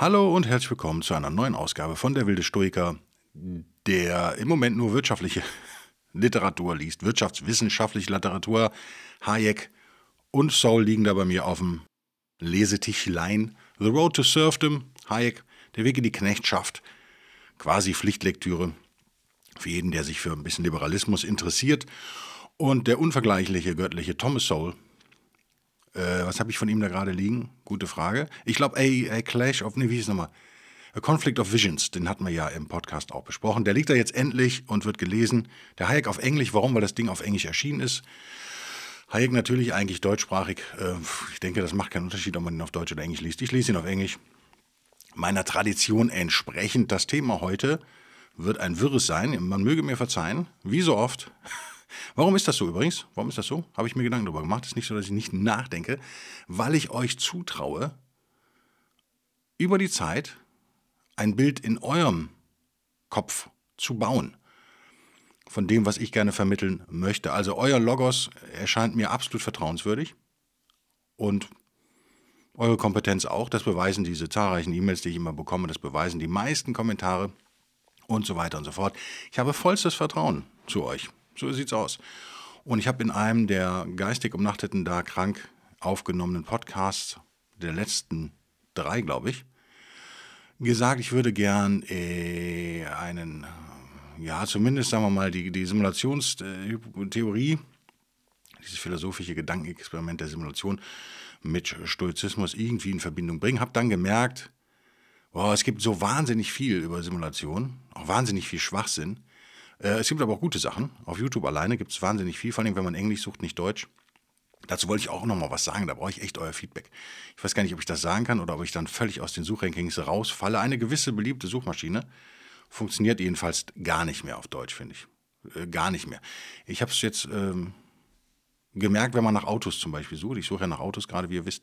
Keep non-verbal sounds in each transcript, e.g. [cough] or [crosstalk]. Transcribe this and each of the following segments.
Hallo und herzlich willkommen zu einer neuen Ausgabe von Der wilde Stoiker, der im Moment nur wirtschaftliche [laughs] Literatur liest, wirtschaftswissenschaftliche Literatur. Hayek und Soul liegen da bei mir auf dem Lesetischlein. The Road to Serfdom, Hayek, Der Weg in die Knechtschaft, quasi Pflichtlektüre für jeden, der sich für ein bisschen Liberalismus interessiert. Und der unvergleichliche göttliche Thomas Sowell, äh, was habe ich von ihm da gerade liegen? Gute Frage. Ich glaube, a, Clash of, nee, wie hieß es nochmal? A Conflict of Visions, den hatten wir ja im Podcast auch besprochen. Der liegt da jetzt endlich und wird gelesen. Der Hayek auf Englisch, warum? Weil das Ding auf Englisch erschienen ist. Hayek natürlich eigentlich deutschsprachig. Äh, ich denke, das macht keinen Unterschied, ob man ihn auf Deutsch oder Englisch liest. Ich lese ihn auf Englisch. Meiner Tradition entsprechend. Das Thema heute wird ein wirres sein. Man möge mir verzeihen, wie so oft. [laughs] Warum ist das so übrigens? Warum ist das so? Habe ich mir Gedanken darüber gemacht. Es ist nicht so, dass ich nicht nachdenke, weil ich euch zutraue, über die Zeit ein Bild in eurem Kopf zu bauen von dem, was ich gerne vermitteln möchte. Also euer Logos erscheint mir absolut vertrauenswürdig und eure Kompetenz auch. Das beweisen diese zahlreichen E-Mails, die ich immer bekomme. Das beweisen die meisten Kommentare und so weiter und so fort. Ich habe vollstes Vertrauen zu euch. So sieht's aus. Und ich habe in einem der geistig umnachteten, da krank aufgenommenen Podcasts, der letzten drei, glaube ich, gesagt, ich würde gern äh, einen, ja, zumindest sagen wir mal, die, die Simulationstheorie, dieses philosophische Gedankenexperiment der Simulation mit Stoizismus irgendwie in Verbindung bringen. Habe dann gemerkt, boah, es gibt so wahnsinnig viel über Simulation, auch wahnsinnig viel Schwachsinn. Äh, es gibt aber auch gute Sachen. Auf YouTube alleine gibt es wahnsinnig viel, vor allem wenn man Englisch sucht, nicht Deutsch. Dazu wollte ich auch noch mal was sagen, da brauche ich echt euer Feedback. Ich weiß gar nicht, ob ich das sagen kann oder ob ich dann völlig aus den Suchrankings rausfalle. Eine gewisse beliebte Suchmaschine funktioniert jedenfalls gar nicht mehr auf Deutsch, finde ich. Äh, gar nicht mehr. Ich habe es jetzt ähm, gemerkt, wenn man nach Autos zum Beispiel sucht. Ich suche ja nach Autos, gerade wie ihr wisst.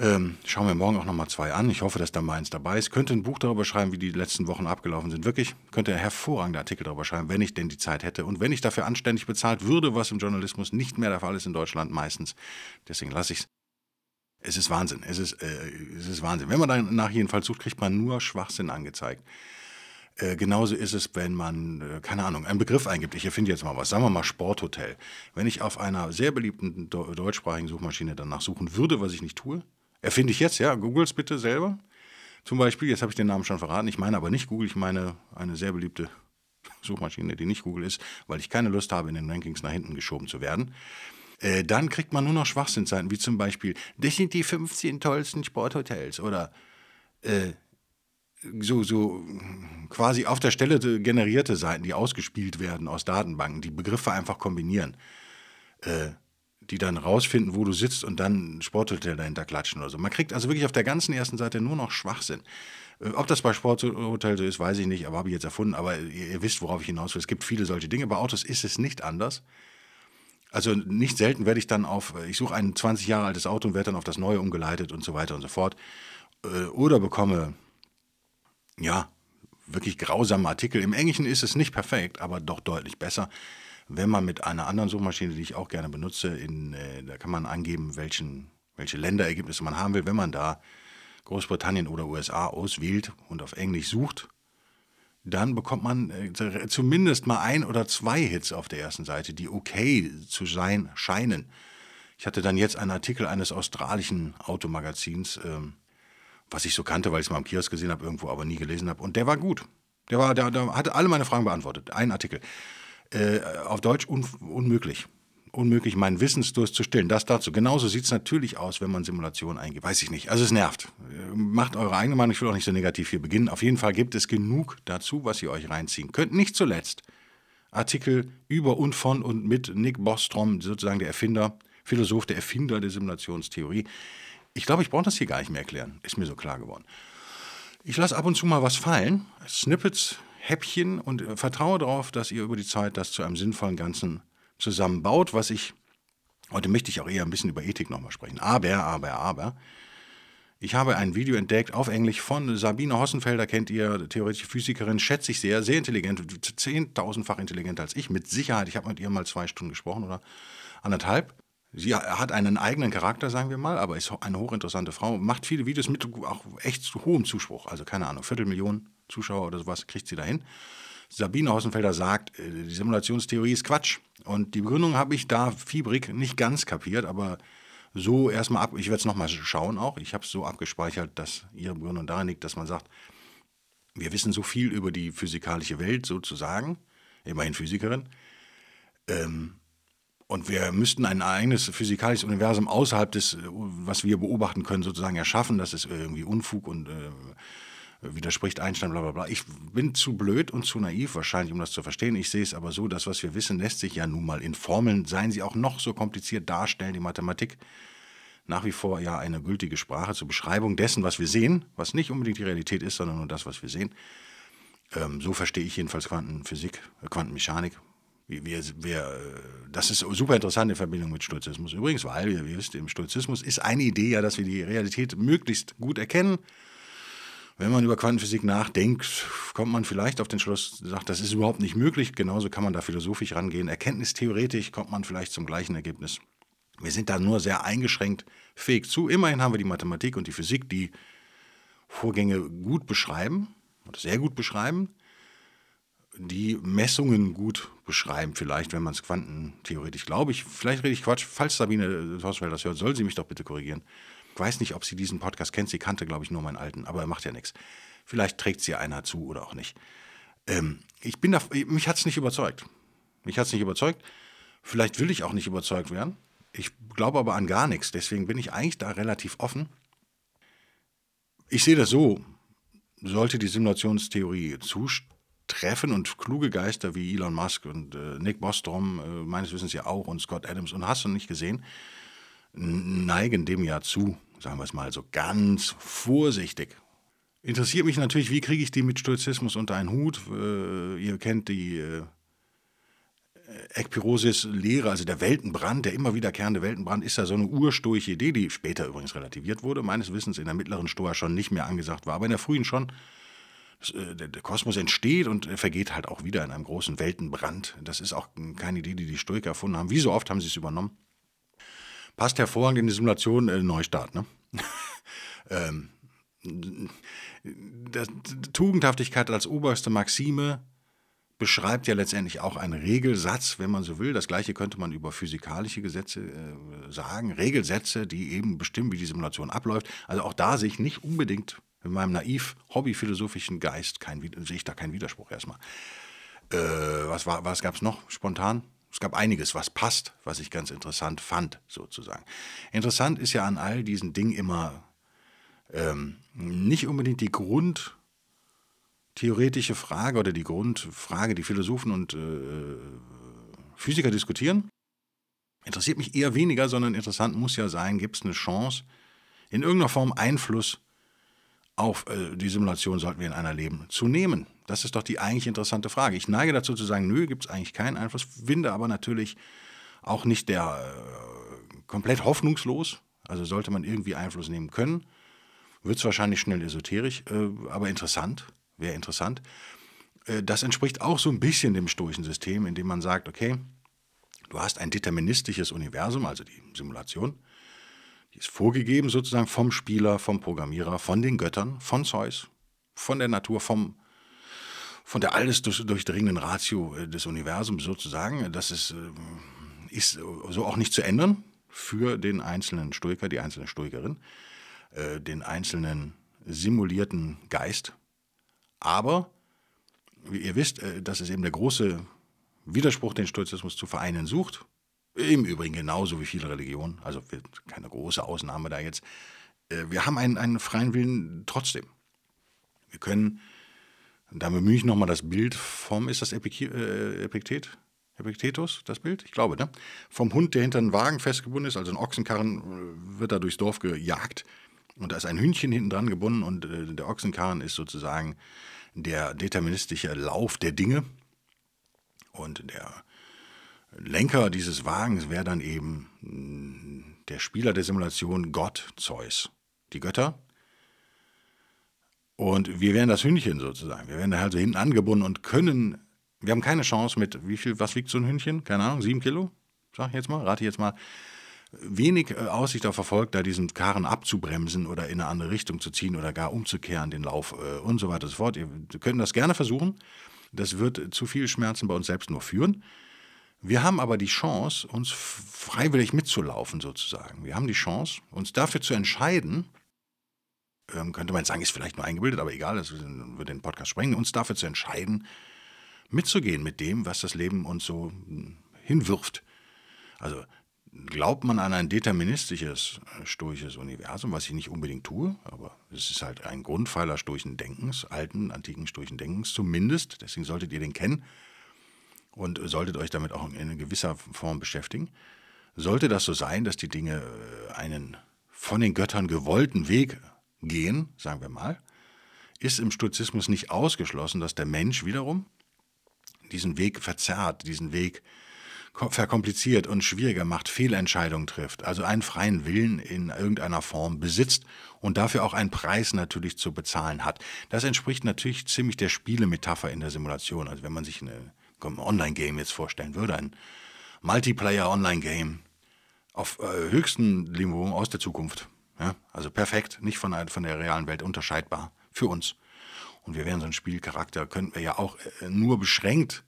Ähm, schauen wir morgen auch nochmal zwei an. Ich hoffe, dass da meins dabei ist. Könnte ein Buch darüber schreiben, wie die letzten Wochen abgelaufen sind. Wirklich, könnte hervorragende Artikel darüber schreiben, wenn ich denn die Zeit hätte. Und wenn ich dafür anständig bezahlt würde, was im Journalismus nicht mehr der Fall ist in Deutschland meistens. Deswegen lasse ich es. Es ist Wahnsinn. Es ist, äh, es ist Wahnsinn. Wenn man danach jedenfalls sucht, kriegt man nur Schwachsinn angezeigt. Äh, genauso ist es, wenn man, äh, keine Ahnung, einen Begriff eingibt. Ich erfinde jetzt mal was. Sagen wir mal Sporthotel. Wenn ich auf einer sehr beliebten deutschsprachigen Suchmaschine danach suchen würde, was ich nicht tue, Erfinde ich jetzt, ja, googles bitte selber. Zum Beispiel, jetzt habe ich den Namen schon verraten, ich meine aber nicht Google, ich meine eine sehr beliebte [laughs] Suchmaschine, die nicht Google ist, weil ich keine Lust habe, in den Rankings nach hinten geschoben zu werden. Äh, dann kriegt man nur noch Schwachsinnseiten, wie zum Beispiel, das sind die 15 tollsten Sporthotels oder äh, so, so quasi auf der Stelle generierte Seiten, die ausgespielt werden aus Datenbanken, die Begriffe einfach kombinieren. Äh, die dann rausfinden, wo du sitzt und dann ein Sporthotel dahinter klatschen oder so. Man kriegt also wirklich auf der ganzen ersten Seite nur noch Schwachsinn. Äh, ob das bei Sporthotel so ist, weiß ich nicht, aber habe ich jetzt erfunden. Aber ihr, ihr wisst, worauf ich hinaus will. Es gibt viele solche Dinge. Bei Autos ist es nicht anders. Also nicht selten werde ich dann auf, ich suche ein 20 Jahre altes Auto und werde dann auf das neue umgeleitet und so weiter und so fort. Äh, oder bekomme, ja, wirklich grausame Artikel. Im Englischen ist es nicht perfekt, aber doch deutlich besser wenn man mit einer anderen Suchmaschine, die ich auch gerne benutze, in, äh, da kann man angeben, welchen, welche Länderergebnisse man haben will. Wenn man da Großbritannien oder USA auswählt und auf Englisch sucht, dann bekommt man äh, zumindest mal ein oder zwei Hits auf der ersten Seite, die okay zu sein scheinen. Ich hatte dann jetzt einen Artikel eines australischen Automagazins, ähm, was ich so kannte, weil ich es mal am Kiosk gesehen habe, irgendwo aber nie gelesen habe. Und der war gut. Der, war, der, der hatte alle meine Fragen beantwortet. Ein Artikel. Äh, auf Deutsch un unmöglich. Unmöglich, meinen Wissensdurst zu stillen. Das dazu. Genauso sieht es natürlich aus, wenn man Simulationen eingibt. Weiß ich nicht. Also es nervt. Macht eure eigene Meinung. Ich will auch nicht so negativ hier beginnen. Auf jeden Fall gibt es genug dazu, was ihr euch reinziehen könnt. Nicht zuletzt Artikel über und von und mit Nick Bostrom, sozusagen der Erfinder, Philosoph, der Erfinder der Simulationstheorie. Ich glaube, ich brauche das hier gar nicht mehr erklären. Ist mir so klar geworden. Ich lasse ab und zu mal was fallen, Snippets, Häppchen und äh, vertraue darauf, dass ihr über die Zeit das zu einem sinnvollen Ganzen zusammenbaut, was ich, heute möchte ich auch eher ein bisschen über Ethik nochmal sprechen. Aber, aber, aber, ich habe ein Video entdeckt auf Englisch von Sabine Hossenfelder, kennt ihr, theoretische Physikerin, schätze ich sehr, sehr intelligent, zehntausendfach intelligenter als ich, mit Sicherheit. Ich habe mit ihr mal zwei Stunden gesprochen oder anderthalb. Sie hat einen eigenen Charakter, sagen wir mal, aber ist eine hochinteressante Frau, macht viele Videos mit auch echt hohem Zuspruch. Also keine Ahnung, Viertelmillion Zuschauer oder sowas kriegt sie dahin. Sabine Hossenfelder sagt, äh, die Simulationstheorie ist Quatsch. Und die Begründung habe ich da fiebrig nicht ganz kapiert, aber so erstmal ab. Ich werde es nochmal schauen auch. Ich habe es so abgespeichert, dass ihre Begründung darin liegt, dass man sagt, wir wissen so viel über die physikalische Welt sozusagen, immerhin Physikerin, ähm, und wir müssten ein eigenes physikalisches Universum außerhalb des, was wir beobachten können, sozusagen erschaffen. Das ist irgendwie Unfug und äh, widerspricht Einstein, bla bla bla. Ich bin zu blöd und zu naiv wahrscheinlich, um das zu verstehen. Ich sehe es aber so, das, was wir wissen, lässt sich ja nun mal in Formeln, seien sie auch noch so kompliziert darstellen, die Mathematik nach wie vor ja eine gültige Sprache zur Beschreibung dessen, was wir sehen, was nicht unbedingt die Realität ist, sondern nur das, was wir sehen. Ähm, so verstehe ich jedenfalls Quantenphysik, äh, Quantenmechanik, wir, wir, das ist super interessant in Verbindung mit Stoizismus. Übrigens, weil, wie ihr wisst, im Stoizismus ist eine Idee ja, dass wir die Realität möglichst gut erkennen. Wenn man über Quantenphysik nachdenkt, kommt man vielleicht auf den Schluss, sagt, das ist überhaupt nicht möglich. Genauso kann man da philosophisch rangehen. Erkenntnistheoretisch kommt man vielleicht zum gleichen Ergebnis. Wir sind da nur sehr eingeschränkt fähig zu. Immerhin haben wir die Mathematik und die Physik, die Vorgänge gut beschreiben oder sehr gut beschreiben die Messungen gut beschreiben, vielleicht, wenn man es quantentheoretisch glaube ich. Vielleicht rede ich Quatsch. Falls Sabine Horsfeld das hört, soll sie mich doch bitte korrigieren. Ich weiß nicht, ob sie diesen Podcast kennt. Sie kannte, glaube ich, nur meinen alten, aber er macht ja nichts. Vielleicht trägt sie einer zu oder auch nicht. Ähm, ich bin da, mich hat es nicht überzeugt. Mich hat es nicht überzeugt. Vielleicht will ich auch nicht überzeugt werden. Ich glaube aber an gar nichts. Deswegen bin ich eigentlich da relativ offen. Ich sehe das so. Sollte die Simulationstheorie zustimmen, treffen und kluge Geister wie Elon Musk und äh, Nick Bostrom, äh, meines Wissens ja auch, und Scott Adams und hast du nicht gesehen, neigen dem ja zu, sagen wir es mal so ganz vorsichtig. Interessiert mich natürlich, wie kriege ich die mit Stoizismus unter einen Hut? Äh, ihr kennt die äh, Ekpirosis-Lehre, also der Weltenbrand, der immer wiederkehrende Weltenbrand, ist ja so eine urstoische Idee, die später übrigens relativiert wurde, meines Wissens in der mittleren Stoa schon nicht mehr angesagt war, aber in der frühen schon äh, der Kosmos entsteht und vergeht halt auch wieder in einem großen Weltenbrand. Das ist auch keine Idee, die die Stoiker erfunden haben. Wie so oft haben sie es übernommen. Passt hervorragend in die Simulation äh, Neustart. Ne? [laughs] ähm, das, Tugendhaftigkeit als oberste Maxime beschreibt ja letztendlich auch einen Regelsatz, wenn man so will. Das gleiche könnte man über physikalische Gesetze äh, sagen. Regelsätze, die eben bestimmen, wie die Simulation abläuft. Also auch da sehe ich nicht unbedingt in meinem naiv hobbyphilosophischen Geist kein, sehe ich da keinen Widerspruch erstmal. Äh, was was gab es noch spontan? Es gab einiges, was passt, was ich ganz interessant fand, sozusagen. Interessant ist ja an all diesen Dingen immer ähm, nicht unbedingt die grundtheoretische Frage oder die Grundfrage, die Philosophen und äh, Physiker diskutieren. Interessiert mich eher weniger, sondern interessant muss ja sein, gibt es eine Chance, in irgendeiner Form Einfluss auf äh, die Simulation sollten wir in einer leben, zu nehmen? Das ist doch die eigentlich interessante Frage. Ich neige dazu zu sagen, nö, gibt es eigentlich keinen Einfluss, finde aber natürlich auch nicht der äh, komplett hoffnungslos. Also sollte man irgendwie Einfluss nehmen können, wird es wahrscheinlich schnell esoterisch, äh, aber interessant, wäre interessant. Äh, das entspricht auch so ein bisschen dem stoischen System, indem man sagt, okay, du hast ein deterministisches Universum, also die Simulation, die ist vorgegeben sozusagen vom Spieler, vom Programmierer, von den Göttern, von Zeus, von der Natur, vom, von der alles durchdringenden Ratio äh, des Universums sozusagen. Das ist, äh, ist so auch nicht zu ändern für den einzelnen Stoiker, die einzelne Stoikerin, äh, den einzelnen simulierten Geist. Aber, wie ihr wisst, das ist eben der große Widerspruch, den Stoizismus zu vereinen sucht. Im Übrigen genauso wie viele Religionen, also keine große Ausnahme da jetzt. Äh, wir haben einen, einen freien Willen trotzdem. Wir können, da bemühe ich nochmal das Bild vom, ist das Epik äh, Epiktet? Epiktetus, das Bild? Ich glaube, ne? Vom Hund, der hinter einem Wagen festgebunden ist, also ein Ochsenkarren, wird da durchs Dorf gejagt und da ist ein Hühnchen hinten dran gebunden und äh, der Ochsenkarren ist sozusagen der deterministische Lauf der Dinge. Und der Lenker dieses Wagens wäre dann eben mm, der Spieler der Simulation Gott Zeus. Die Götter. Und wir wären das Hühnchen sozusagen. Wir wären da halt so hinten angebunden und können. Wir haben keine Chance mit, wie viel, was wiegt so ein Hühnchen? Keine Ahnung, sieben Kilo? Sag ich jetzt mal, rate ich jetzt mal wenig äh, Aussicht auf Erfolg, da diesen Karren abzubremsen oder in eine andere Richtung zu ziehen oder gar umzukehren, den Lauf äh, und so weiter und so fort. Ihr könnt das gerne versuchen. Das wird zu viel Schmerzen bei uns selbst nur führen. Wir haben aber die Chance, uns freiwillig mitzulaufen sozusagen. Wir haben die Chance, uns dafür zu entscheiden, ähm, könnte man sagen, ist vielleicht nur eingebildet, aber egal, das würde den Podcast sprengen, uns dafür zu entscheiden, mitzugehen mit dem, was das Leben uns so hm, hinwirft. Also glaubt man an ein deterministisches äh, stoisches Universum, was ich nicht unbedingt tue, aber es ist halt ein Grundpfeiler stoischen Denkens, alten, antiken stoischen Denkens zumindest, deswegen solltet ihr den kennen und solltet euch damit auch in gewisser Form beschäftigen. Sollte das so sein, dass die Dinge äh, einen von den Göttern gewollten Weg gehen, sagen wir mal, ist im Stoizismus nicht ausgeschlossen, dass der Mensch wiederum diesen Weg verzerrt, diesen Weg verkompliziert und schwieriger macht, Fehlentscheidungen trifft, also einen freien Willen in irgendeiner Form besitzt und dafür auch einen Preis natürlich zu bezahlen hat. Das entspricht natürlich ziemlich der Spielemetapher in der Simulation. Also wenn man sich ein Online-Game jetzt vorstellen würde, ein Multiplayer-Online-Game auf äh, höchstem Niveau aus der Zukunft. Ja? Also perfekt, nicht von, von der realen Welt unterscheidbar für uns. Und wir wären so ein Spielcharakter, könnten wir ja auch äh, nur beschränkt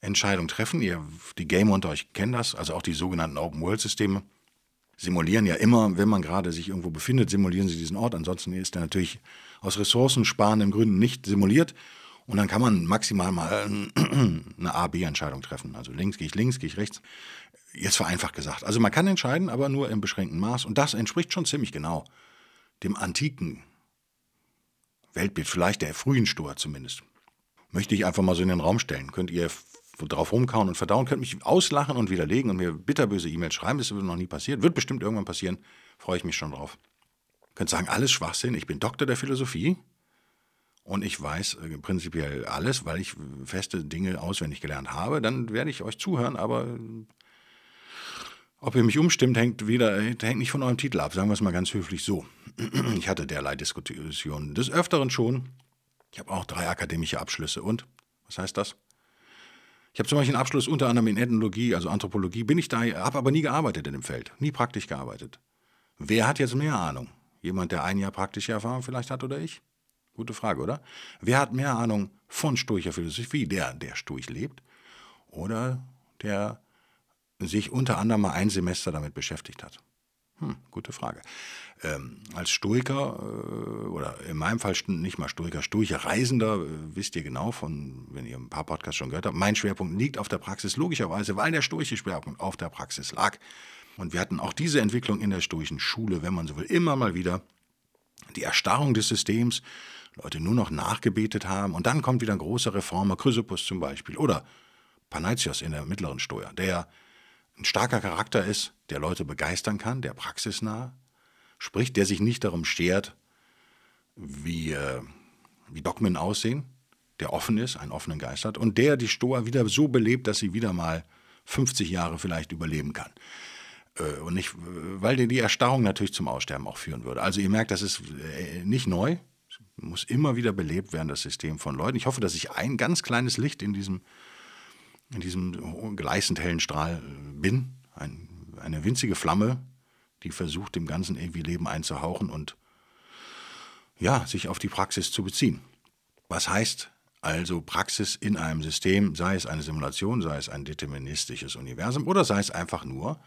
Entscheidung treffen. Ihr, die Gamer unter euch kennen das, also auch die sogenannten Open-World-Systeme simulieren ja immer, wenn man gerade sich irgendwo befindet, simulieren sie diesen Ort. Ansonsten ist er natürlich aus ressourcensparenden Gründen nicht simuliert. Und dann kann man maximal mal [clears throat] eine A-B-Entscheidung treffen. Also links gehe ich links, gehe ich rechts. Jetzt vereinfacht gesagt. Also man kann entscheiden, aber nur im beschränkten Maß. Und das entspricht schon ziemlich genau dem antiken Weltbild, vielleicht der frühen Stoa zumindest. Möchte ich einfach mal so in den Raum stellen. Könnt ihr drauf rumkauen und verdauen, könnt mich auslachen und widerlegen und mir bitterböse E-Mails schreiben. Das ist noch nie passiert. Wird bestimmt irgendwann passieren. Freue ich mich schon drauf. Könnt sagen, alles Schwachsinn. Ich bin Doktor der Philosophie und ich weiß äh, prinzipiell alles, weil ich feste Dinge auswendig gelernt habe. Dann werde ich euch zuhören, aber ob ihr mich umstimmt, hängt, wieder, hängt nicht von eurem Titel ab. Sagen wir es mal ganz höflich so. [clears throat] Ich hatte derlei Diskussionen des Öfteren schon. Ich habe auch drei akademische Abschlüsse. Und? Was heißt das? Ich habe zum Beispiel einen Abschluss unter anderem in Ethnologie, also Anthropologie, bin ich da, habe aber nie gearbeitet in dem Feld, nie praktisch gearbeitet. Wer hat jetzt mehr Ahnung? Jemand, der ein Jahr praktische Erfahrung vielleicht hat oder ich? Gute Frage, oder? Wer hat mehr Ahnung von stoischer Philosophie? Der, der stoisch lebt oder der sich unter anderem mal ein Semester damit beschäftigt hat? Hm, gute Frage. Ähm, als Stoiker, äh, oder in meinem Fall nicht mal Stoiker, stoischer Reisender, äh, wisst ihr genau, von, wenn ihr ein paar Podcasts schon gehört habt, mein Schwerpunkt liegt auf der Praxis, logischerweise, weil der stoische Schwerpunkt auf der Praxis lag. Und wir hatten auch diese Entwicklung in der stoischen Schule, wenn man so will, immer mal wieder. Die Erstarrung des Systems, Leute nur noch nachgebetet haben. Und dann kommt wieder ein großer Reformer, Chrysippus zum Beispiel, oder Panaitios in der mittleren Stoa, der ein starker Charakter ist, der Leute begeistern kann, der praxisnah spricht, der sich nicht darum schert, wie, äh, wie Dogmen aussehen, der offen ist, einen offenen Geist hat und der die Stoa wieder so belebt, dass sie wieder mal 50 Jahre vielleicht überleben kann. Äh, und nicht, weil die Erstarrung natürlich zum Aussterben auch führen würde. Also ihr merkt, das ist äh, nicht neu, muss immer wieder belebt werden, das System von Leuten. Ich hoffe, dass ich ein ganz kleines Licht in diesem in diesem gleißend hellen Strahl bin. Ein, eine winzige Flamme, die versucht, dem Ganzen irgendwie Leben einzuhauchen und ja, sich auf die Praxis zu beziehen. Was heißt also Praxis in einem System, sei es eine Simulation, sei es ein deterministisches Universum oder sei es einfach nur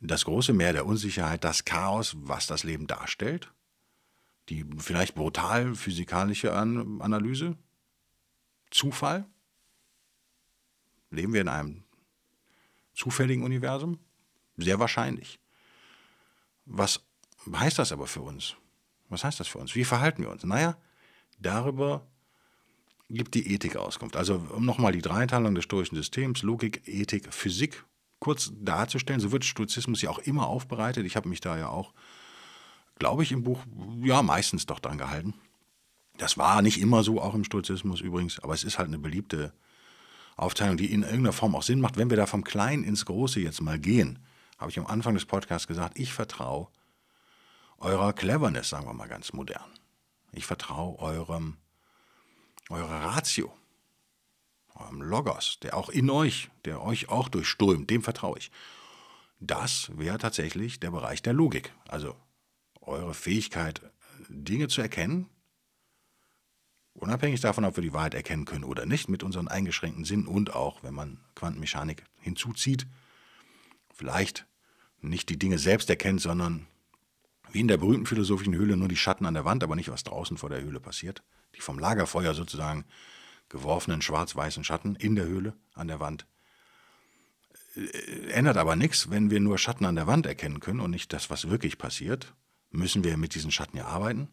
das große Meer der Unsicherheit, das Chaos, was das Leben darstellt, die vielleicht brutal physikalische Analyse, Zufall, Leben wir in einem zufälligen Universum? Sehr wahrscheinlich. Was heißt das aber für uns? Was heißt das für uns? Wie verhalten wir uns? Naja, darüber gibt die Ethik Auskunft. Also um nochmal die Dreiteilung des stoischen Systems, Logik, Ethik, Physik, kurz darzustellen. So wird Stoizismus ja auch immer aufbereitet. Ich habe mich da ja auch, glaube ich, im Buch, ja, meistens doch dran gehalten. Das war nicht immer so, auch im Stoizismus übrigens, aber es ist halt eine beliebte Aufteilung, die in irgendeiner Form auch Sinn macht. Wenn wir da vom Kleinen ins Große jetzt mal gehen, habe ich am Anfang des Podcasts gesagt, ich vertraue eurer Cleverness, sagen wir mal ganz modern. Ich vertraue eurem, eurer Ratio, eurem Logos, der auch in euch, der euch auch durchströmt, dem vertraue ich. Das wäre tatsächlich der Bereich der Logik. Also eure Fähigkeit, Dinge zu erkennen, unabhängig davon, ob wir die Wahrheit erkennen können oder nicht, mit unseren eingeschränkten Sinnen und auch, wenn man Quantenmechanik hinzuzieht, vielleicht nicht die Dinge selbst erkennt, sondern wie in der berühmten philosophischen Höhle nur die Schatten an der Wand, aber nicht was draußen vor der Höhle passiert. Die vom Lagerfeuer sozusagen geworfenen schwarz-weißen Schatten in der Höhle an der Wand. Äh, ändert aber nichts, wenn wir nur Schatten an der Wand erkennen können und nicht das, was wirklich passiert, müssen wir mit diesen Schatten ja arbeiten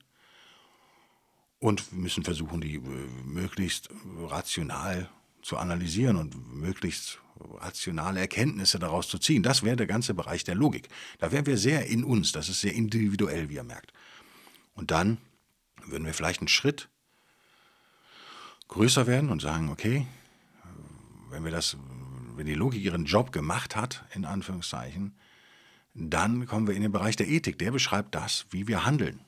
und müssen versuchen, die äh, möglichst rational zu analysieren und möglichst rationale Erkenntnisse daraus zu ziehen. Das wäre der ganze Bereich der Logik. Da wären wir sehr in uns, das ist sehr individuell, wie ihr merkt. Und dann würden wir vielleicht einen Schritt größer werden und sagen, okay, wenn wir das, wenn die Logik ihren Job gemacht hat, in Anführungszeichen, dann kommen wir in den Bereich der Ethik. Der beschreibt das, wie wir handeln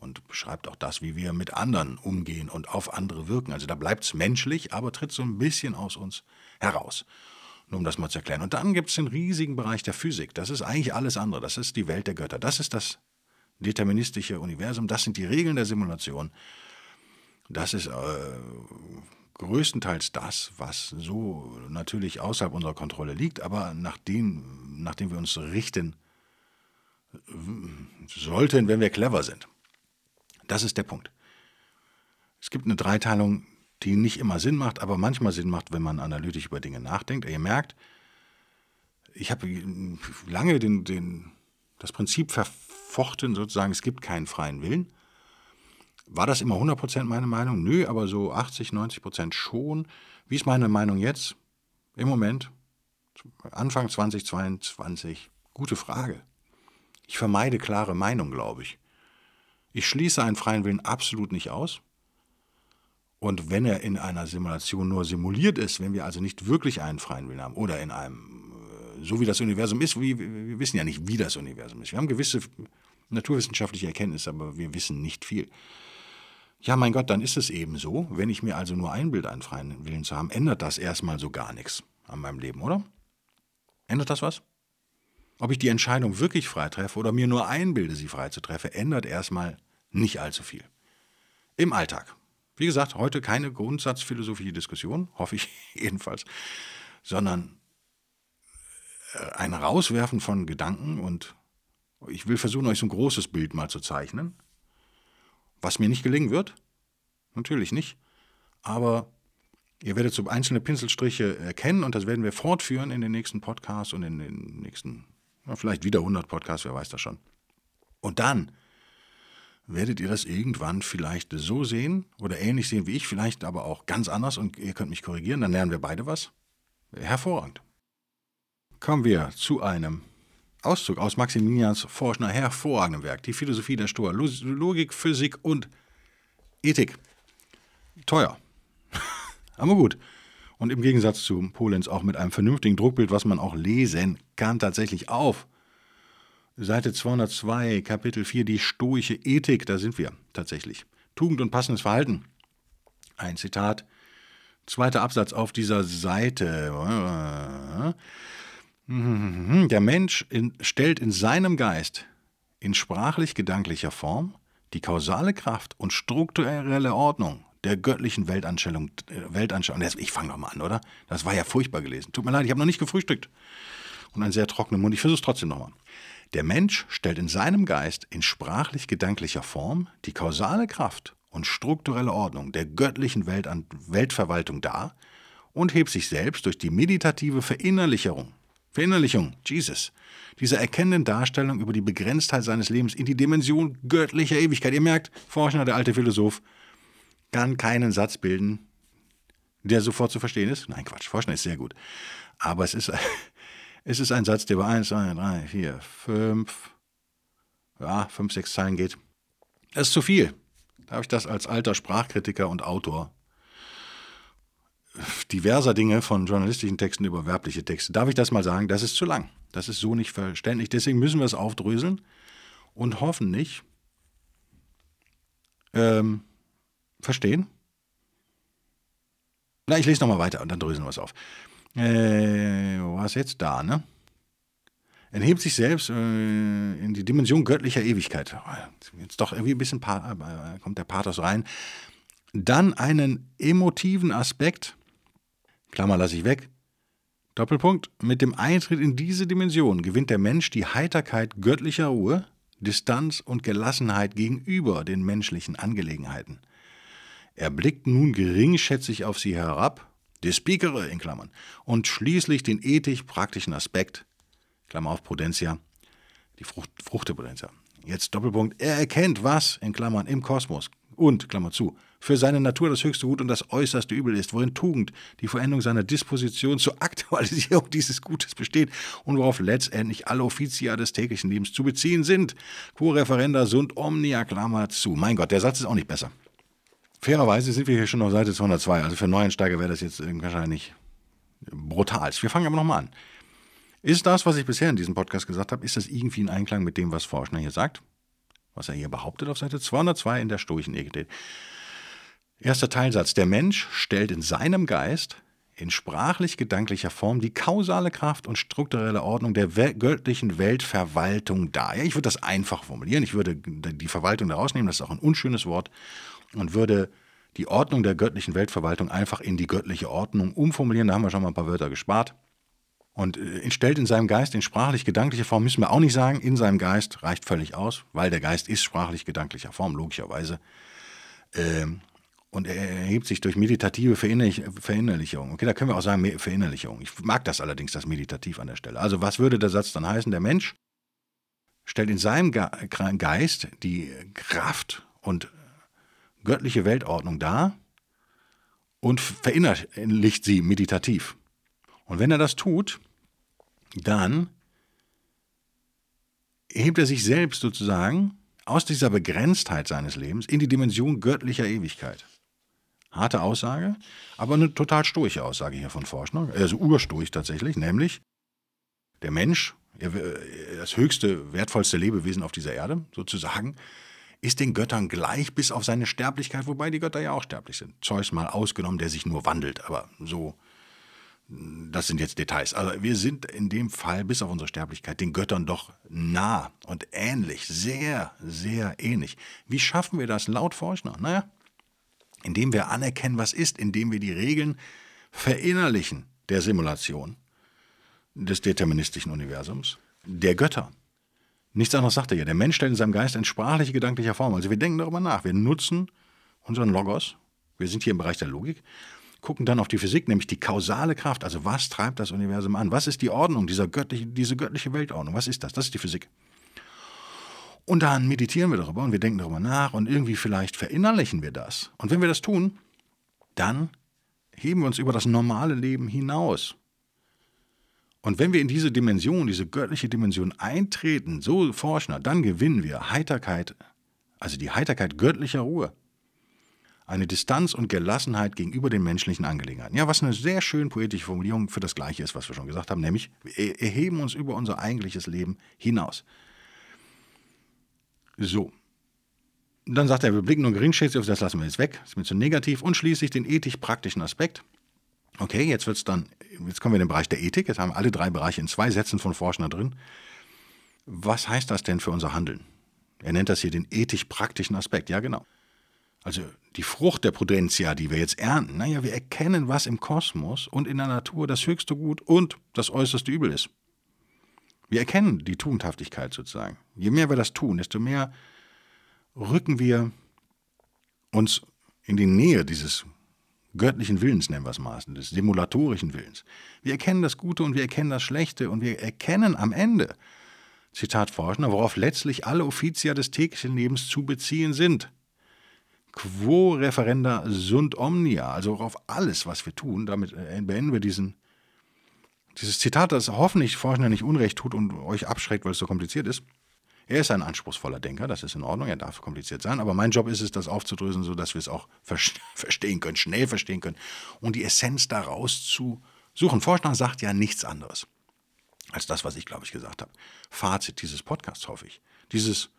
und beschreibt auch das, wie wir mit anderen umgehen und auf andere wirken. Also da bleibt es menschlich, aber tritt so ein bisschen aus uns heraus. Nur um das mal zu erklären. Und dann gibt es den riesigen Bereich der Physik. Das ist eigentlich alles andere. Das ist die Welt der Götter. Das ist das deterministische Universum. Das sind die Regeln der Simulation. Das ist äh, größtenteils das, was so natürlich außerhalb unserer Kontrolle liegt, aber nach dem, nachdem wir uns richten sollten, wenn wir clever sind. Das ist der Punkt. Es gibt eine Dreiteilung, die nicht immer Sinn macht, aber manchmal Sinn macht, wenn man analytisch über Dinge nachdenkt. Ihr merkt, ich habe lange den, den, das Prinzip verfochten, sozusagen, es gibt keinen freien Willen. War das immer 100% meine Meinung? Nö, aber so 80, 90% schon. Wie ist meine Meinung jetzt? Im Moment, Anfang 2022, gute Frage. Ich vermeide klare Meinung, glaube ich. Ich schließe einen freien Willen absolut nicht aus. Und wenn er in einer Simulation nur simuliert ist, wenn wir also nicht wirklich einen freien Willen haben oder in einem, äh, so wie das Universum ist, wie, wir wissen ja nicht, wie das Universum ist. Wir haben gewisse naturwissenschaftliche Erkenntnisse, aber wir wissen nicht viel. Ja, mein Gott, dann ist es eben so. Wenn ich mir also nur einbilde, einen freien Willen zu haben, ändert das erstmal so gar nichts an meinem Leben, oder? Ändert das was? Ob ich die Entscheidung wirklich frei treffe oder mir nur einbilde, sie frei zu treffen, ändert erstmal nicht allzu viel. Im Alltag. Wie gesagt, heute keine grundsatzphilosophische Diskussion, [laughs] hoffe ich jedenfalls, sondern äh, ein Rauswerfen von Gedanken und ich will versuchen, euch so ein großes Bild mal zu zeichnen. Was mir nicht gelingen wird, natürlich nicht, aber ihr werdet so einzelne Pinselstriche erkennen und das werden wir fortführen in den nächsten Podcasts und in den nächsten vielleicht wieder 100 Podcasts, wer weiß das schon. Und dann werdet ihr das irgendwann vielleicht so sehen oder ähnlich sehen wie ich, vielleicht aber auch ganz anders und ihr könnt mich korrigieren, dann lernen wir beide was. Hervorragend. Kommen wir zu einem Auszug aus Maximilians Forschner hervorragendem Werk, die Philosophie der Stoa, Logik, Physik und Ethik. Teuer. [laughs] aber gut und im Gegensatz zu Polenz auch mit einem vernünftigen Druckbild, was man auch lesen kann, tatsächlich auf. Seite 202, Kapitel 4, die stoische Ethik, da sind wir tatsächlich. Tugend und passendes Verhalten. Ein Zitat, zweiter Absatz auf dieser Seite. Der Mensch in, stellt in seinem Geist in sprachlich-gedanklicher Form die kausale Kraft und strukturelle Ordnung der göttlichen Weltanschauung. Äh, Weltanschauung. Ich fange nochmal an, oder? Das war ja furchtbar gelesen. Tut mir leid, ich habe noch nicht gefrühstückt. Und einen sehr trockenen Mund. Ich versuche es trotzdem nochmal. Der Mensch stellt in seinem Geist in sprachlich-gedanklicher Form die kausale Kraft und strukturelle Ordnung der göttlichen Weltan Weltverwaltung dar und hebt sich selbst durch die meditative Verinnerlichung, Verinnerlichung, Jesus, dieser erkennenden Darstellung über die Begrenztheit seines Lebens in die Dimension göttlicher Ewigkeit. Ihr merkt, Forschner, der alte Philosoph, kann keinen Satz bilden, der sofort zu verstehen ist. Nein, Quatsch, Forschen ist sehr gut. Aber es ist, [laughs] Es ist ein Satz, der über 1, 2, 3, 4, 5, ja, 5, 6 Zeilen geht. Das ist zu viel. Darf ich das als alter Sprachkritiker und Autor diverser Dinge von journalistischen Texten über werbliche Texte, darf ich das mal sagen, das ist zu lang. Das ist so nicht verständlich. Deswegen müssen wir es aufdröseln und hoffentlich ähm, verstehen. Na, ich lese nochmal weiter und dann dröseln wir es auf. Äh, wo war es jetzt? Da, ne? Enthebt sich selbst äh, in die Dimension göttlicher Ewigkeit. Jetzt doch irgendwie ein bisschen äh, kommt der Pathos rein. Dann einen emotiven Aspekt, Klammer lasse ich weg. Doppelpunkt. Mit dem Eintritt in diese Dimension gewinnt der Mensch die Heiterkeit göttlicher Ruhe, Distanz und Gelassenheit gegenüber den menschlichen Angelegenheiten. Er blickt nun geringschätzig auf sie herab, Speakere in Klammern, und schließlich den ethisch-praktischen Aspekt, Klammer auf Prudentia, die Frucht, Frucht der Prudentia. Jetzt Doppelpunkt, er erkennt, was, in Klammern, im Kosmos und, Klammer zu, für seine Natur das höchste Gut und das äußerste Übel ist, worin Tugend, die Veränderung seiner Disposition zur [laughs] Aktualisierung dieses Gutes besteht und worauf letztendlich alle Offizia des täglichen Lebens zu beziehen sind. Quo referenda sunt omnia Klammer zu. Mein Gott, der Satz ist auch nicht besser. Fairerweise sind wir hier schon auf Seite 202, also für Neuensteiger wäre das jetzt wahrscheinlich brutal. Wir fangen aber nochmal an. Ist das, was ich bisher in diesem Podcast gesagt habe, ist das irgendwie in Einklang mit dem, was Forschner hier sagt? Was er hier behauptet auf Seite 202 in der Stoischen Ethik. Erster Teilsatz. Der Mensch stellt in seinem Geist in sprachlich-gedanklicher Form die kausale Kraft und strukturelle Ordnung der göttlichen Weltverwaltung dar. Ja, ich würde das einfach formulieren. Ich würde die Verwaltung da rausnehmen, das ist auch ein unschönes Wort, und würde die Ordnung der göttlichen Weltverwaltung einfach in die göttliche Ordnung umformulieren. Da haben wir schon mal ein paar Wörter gespart. Und äh, stellt in seinem Geist in sprachlich-gedanklicher Form, müssen wir auch nicht sagen, in seinem Geist reicht völlig aus, weil der Geist ist sprachlich-gedanklicher Form, logischerweise. Ähm, und er erhebt sich durch meditative Verinnerlichung. Okay, da können wir auch sagen Verinnerlichung. Ich mag das allerdings, das Meditativ an der Stelle. Also was würde der Satz dann heißen? Der Mensch stellt in seinem Geist die Kraft und göttliche Weltordnung dar und verinnerlicht sie meditativ. Und wenn er das tut, dann hebt er sich selbst sozusagen aus dieser Begrenztheit seines Lebens in die Dimension göttlicher Ewigkeit. Harte Aussage, aber eine total stoische Aussage hier von Forschner, also urstoisch tatsächlich, nämlich der Mensch, das höchste, wertvollste Lebewesen auf dieser Erde, sozusagen, ist den Göttern gleich bis auf seine Sterblichkeit, wobei die Götter ja auch sterblich sind. Zeus mal ausgenommen, der sich nur wandelt, aber so, das sind jetzt Details. Also wir sind in dem Fall bis auf unsere Sterblichkeit den Göttern doch nah und ähnlich, sehr, sehr ähnlich. Wie schaffen wir das laut Forschner? Naja, indem wir anerkennen, was ist, indem wir die Regeln verinnerlichen der Simulation des deterministischen Universums, der Götter. Nichts anderes sagt er ja. Der Mensch stellt in seinem Geist in sprachliche, gedanklicher Form. Also wir denken darüber nach. Wir nutzen unseren Logos. Wir sind hier im Bereich der Logik. Gucken dann auf die Physik, nämlich die kausale Kraft. Also was treibt das Universum an? Was ist die Ordnung, dieser göttliche, diese göttliche Weltordnung? Was ist das? Das ist die Physik. Und dann meditieren wir darüber und wir denken darüber nach und irgendwie vielleicht verinnerlichen wir das. Und wenn wir das tun, dann heben wir uns über das normale Leben hinaus. Und wenn wir in diese Dimension, diese göttliche Dimension eintreten, so Forschner, dann gewinnen wir Heiterkeit, also die Heiterkeit göttlicher Ruhe. Eine Distanz und Gelassenheit gegenüber den menschlichen Angelegenheiten. Ja, was eine sehr schön poetische Formulierung für das Gleiche ist, was wir schon gesagt haben, nämlich wir erheben uns über unser eigentliches Leben hinaus. So. Dann sagt er, wir blicken nur geringschätzig auf das lassen wir jetzt weg, das ist mir zu negativ. Und schließlich den ethisch-praktischen Aspekt. Okay, jetzt wird's dann, jetzt kommen wir in den Bereich der Ethik. Jetzt haben alle drei Bereiche in zwei Sätzen von Forschner drin. Was heißt das denn für unser Handeln? Er nennt das hier den ethisch-praktischen Aspekt. Ja, genau. Also die Frucht der Prudentia, die wir jetzt ernten, naja, wir erkennen, was im Kosmos und in der Natur das höchste Gut und das äußerste Übel ist. Wir erkennen die Tugendhaftigkeit sozusagen. Je mehr wir das tun, desto mehr rücken wir uns in die Nähe dieses göttlichen Willens, nennen wir es mal, des simulatorischen Willens. Wir erkennen das Gute und wir erkennen das Schlechte und wir erkennen am Ende, Zitat Forschner, worauf letztlich alle Offizia des täglichen Lebens zu beziehen sind. Quo referenda sunt omnia, also auf alles, was wir tun, damit beenden wir diesen Dieses Zitat, das hoffentlich Forschner nicht Unrecht tut und euch abschreckt, weil es so kompliziert ist. Er ist ein anspruchsvoller Denker, das ist in Ordnung, er darf kompliziert sein, aber mein Job ist es, das aufzudröseln, sodass wir es auch [laughs] verstehen können, schnell verstehen können und die Essenz daraus zu suchen. Forschner sagt ja nichts anderes als das, was ich, glaube ich, gesagt habe. Fazit dieses Podcasts, hoffe ich. Dieses,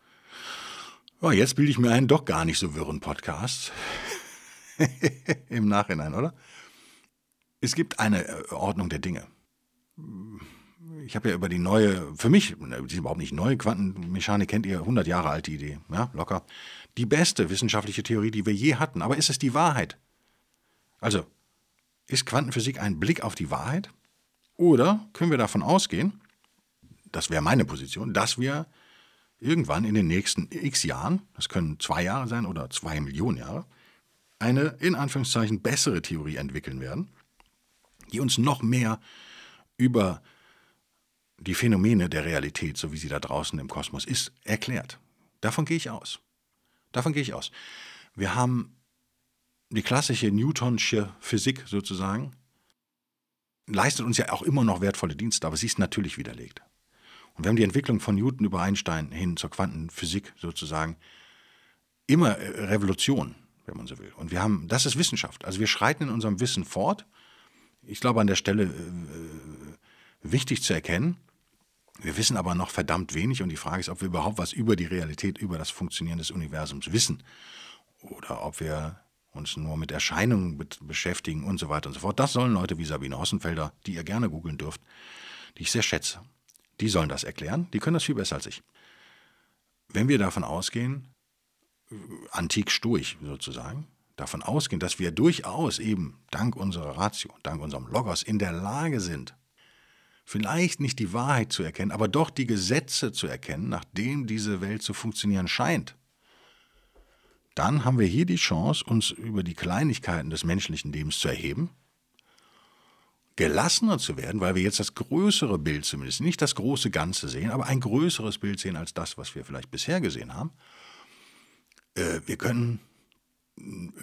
oh, jetzt bilde ich mir einen doch gar nicht so wirren Podcast. [laughs] Im Nachhinein, oder? Es gibt eine äh, Ordnung der Dinge. Ich habe ja über die neue, für mich, die ist überhaupt nicht neu, Quantenmechanik kennt ihr, 100 Jahre alte Idee, ja, locker. Die beste wissenschaftliche Theorie, die wir je hatten. Aber ist es die Wahrheit? Also, ist Quantenphysik ein Blick auf die Wahrheit? Oder können wir davon ausgehen, das wäre meine Position, dass wir irgendwann in den nächsten x Jahren, das können zwei Jahre sein oder zwei Millionen Jahre, eine in Anführungszeichen bessere Theorie entwickeln werden, die uns noch mehr über die Phänomene der Realität, so wie sie da draußen im Kosmos ist, erklärt. Davon gehe ich aus. Davon gehe ich aus. Wir haben die klassische Newtonsche Physik sozusagen, leistet uns ja auch immer noch wertvolle Dienste, aber sie ist natürlich widerlegt. Und wir haben die Entwicklung von Newton über Einstein hin zur Quantenphysik sozusagen immer äh, Revolution, wenn man so will. Und wir haben, das ist Wissenschaft. Also wir schreiten in unserem Wissen fort. Ich glaube an der Stelle äh, wichtig zu erkennen. Wir wissen aber noch verdammt wenig und die Frage ist, ob wir überhaupt was über die Realität, über das Funktionieren des Universums wissen. Oder ob wir uns nur mit Erscheinungen beschäftigen und so weiter und so fort. Das sollen Leute wie Sabine Hossenfelder, die ihr gerne googeln dürft, die ich sehr schätze. Die sollen das erklären, die können das viel besser als ich. Wenn wir davon ausgehen, antik stoisch sozusagen, davon ausgehen, dass wir durchaus eben dank unserer Ratio, dank unserem Logos in der Lage sind, vielleicht nicht die Wahrheit zu erkennen, aber doch die Gesetze zu erkennen, nachdem diese Welt zu funktionieren scheint, dann haben wir hier die Chance, uns über die Kleinigkeiten des menschlichen Lebens zu erheben, gelassener zu werden, weil wir jetzt das größere Bild zumindest, nicht das große Ganze sehen, aber ein größeres Bild sehen als das, was wir vielleicht bisher gesehen haben. Äh, wir können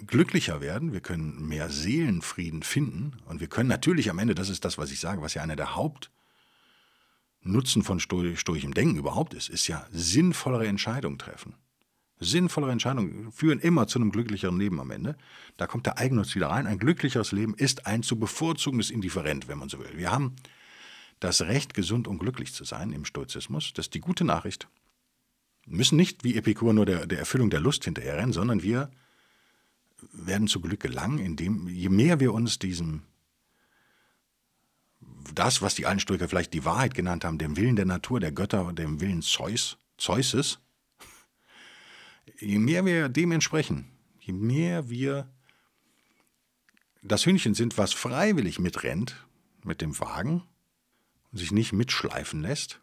glücklicher werden, wir können mehr Seelenfrieden finden und wir können natürlich am Ende, das ist das, was ich sage, was ja einer der Hauptnutzen von stoischem Denken überhaupt ist, ist ja sinnvollere Entscheidungen treffen. Sinnvollere Entscheidungen führen immer zu einem glücklicheren Leben am Ende. Da kommt der Eigennutz wieder rein. Ein glücklicheres Leben ist ein zu bevorzugendes Indifferent, wenn man so will. Wir haben das Recht, gesund und glücklich zu sein im Stoizismus. Das ist die gute Nachricht. Wir müssen nicht wie Epikur nur der, der Erfüllung der Lust hinterherrennen, sondern wir werden zu Glück gelangen, indem je mehr wir uns diesem das, was die alten Stoiker vielleicht die Wahrheit genannt haben, dem Willen der Natur, der Götter, dem Willen Zeus, Zeuses, je mehr wir dem entsprechen, je mehr wir das Hühnchen sind, was freiwillig mitrennt mit dem Wagen und sich nicht mitschleifen lässt,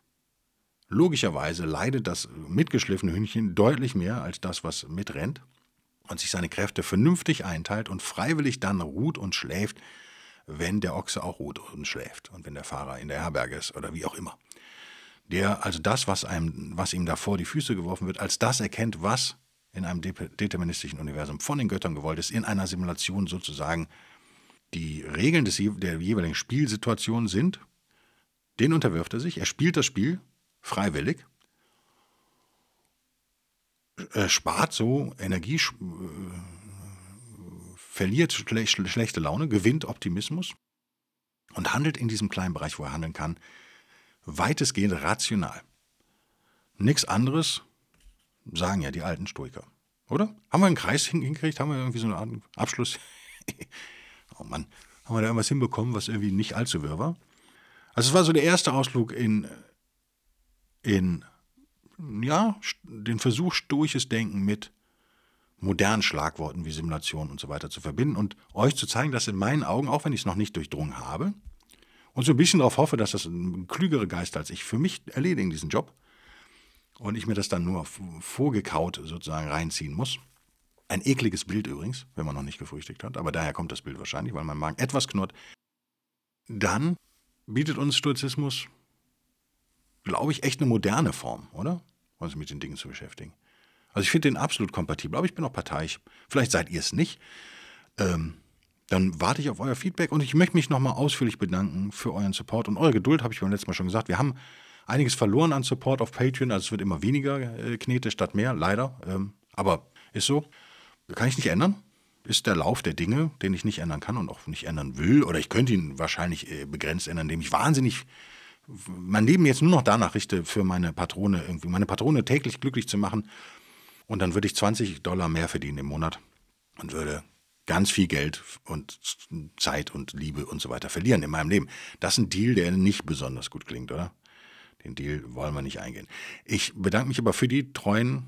logischerweise leidet das mitgeschliffene Hühnchen deutlich mehr als das, was mitrennt und sich seine Kräfte vernünftig einteilt und freiwillig dann ruht und schläft, wenn der Ochse auch ruht und schläft und wenn der Fahrer in der Herberge ist oder wie auch immer. Der also das, was, einem, was ihm da vor die Füße geworfen wird, als das erkennt, was in einem deterministischen Universum von den Göttern gewollt ist, in einer Simulation sozusagen die Regeln des, der jeweiligen Spielsituation sind, den unterwirft er sich, er spielt das Spiel freiwillig, er spart so Energie, verliert schlechte Laune, gewinnt Optimismus und handelt in diesem kleinen Bereich, wo er handeln kann, weitestgehend rational. Nichts anderes sagen ja die alten Stoiker. Oder? Haben wir einen Kreis hingekriegt? Haben wir irgendwie so eine Art Abschluss? [laughs] oh Mann, haben wir da irgendwas hinbekommen, was irgendwie nicht allzu wirr war? Also es war so der erste Ausflug in, in ja, den Versuch, stoisches Denken mit modernen Schlagworten wie Simulation und so weiter zu verbinden und euch zu zeigen, dass in meinen Augen, auch wenn ich es noch nicht durchdrungen habe, und so ein bisschen darauf hoffe, dass das klügere Geist als ich für mich erledigen, diesen Job, und ich mir das dann nur vorgekaut sozusagen reinziehen muss. Ein ekliges Bild übrigens, wenn man noch nicht gefrühstückt hat, aber daher kommt das Bild wahrscheinlich, weil mein Magen etwas knurrt. Dann bietet uns Stoizismus, glaube ich, echt eine moderne Form, oder? Uns mit den Dingen zu beschäftigen. Also ich finde den absolut kompatibel, aber ich bin auch parteiisch. Vielleicht seid ihr es nicht. Ähm, dann warte ich auf euer Feedback und ich möchte mich nochmal ausführlich bedanken für euren Support und eure Geduld, habe ich beim letzten Mal schon gesagt. Wir haben einiges verloren an Support auf Patreon, also es wird immer weniger äh, Knete statt mehr, leider. Ähm, aber ist so. Kann ich nicht ändern. Ist der Lauf der Dinge, den ich nicht ändern kann und auch nicht ändern will. Oder ich könnte ihn wahrscheinlich äh, begrenzt ändern, indem ich wahnsinnig mein Leben jetzt nur noch danach richte, für meine Patrone irgendwie, meine Patrone täglich glücklich zu machen. Und dann würde ich 20 Dollar mehr verdienen im Monat und würde ganz viel Geld und Zeit und Liebe und so weiter verlieren in meinem Leben. Das ist ein Deal, der nicht besonders gut klingt, oder? Den Deal wollen wir nicht eingehen. Ich bedanke mich aber für die treuen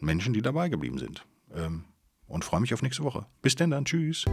Menschen, die dabei geblieben sind. Ähm, und freue mich auf nächste Woche. Bis denn dann. Tschüss.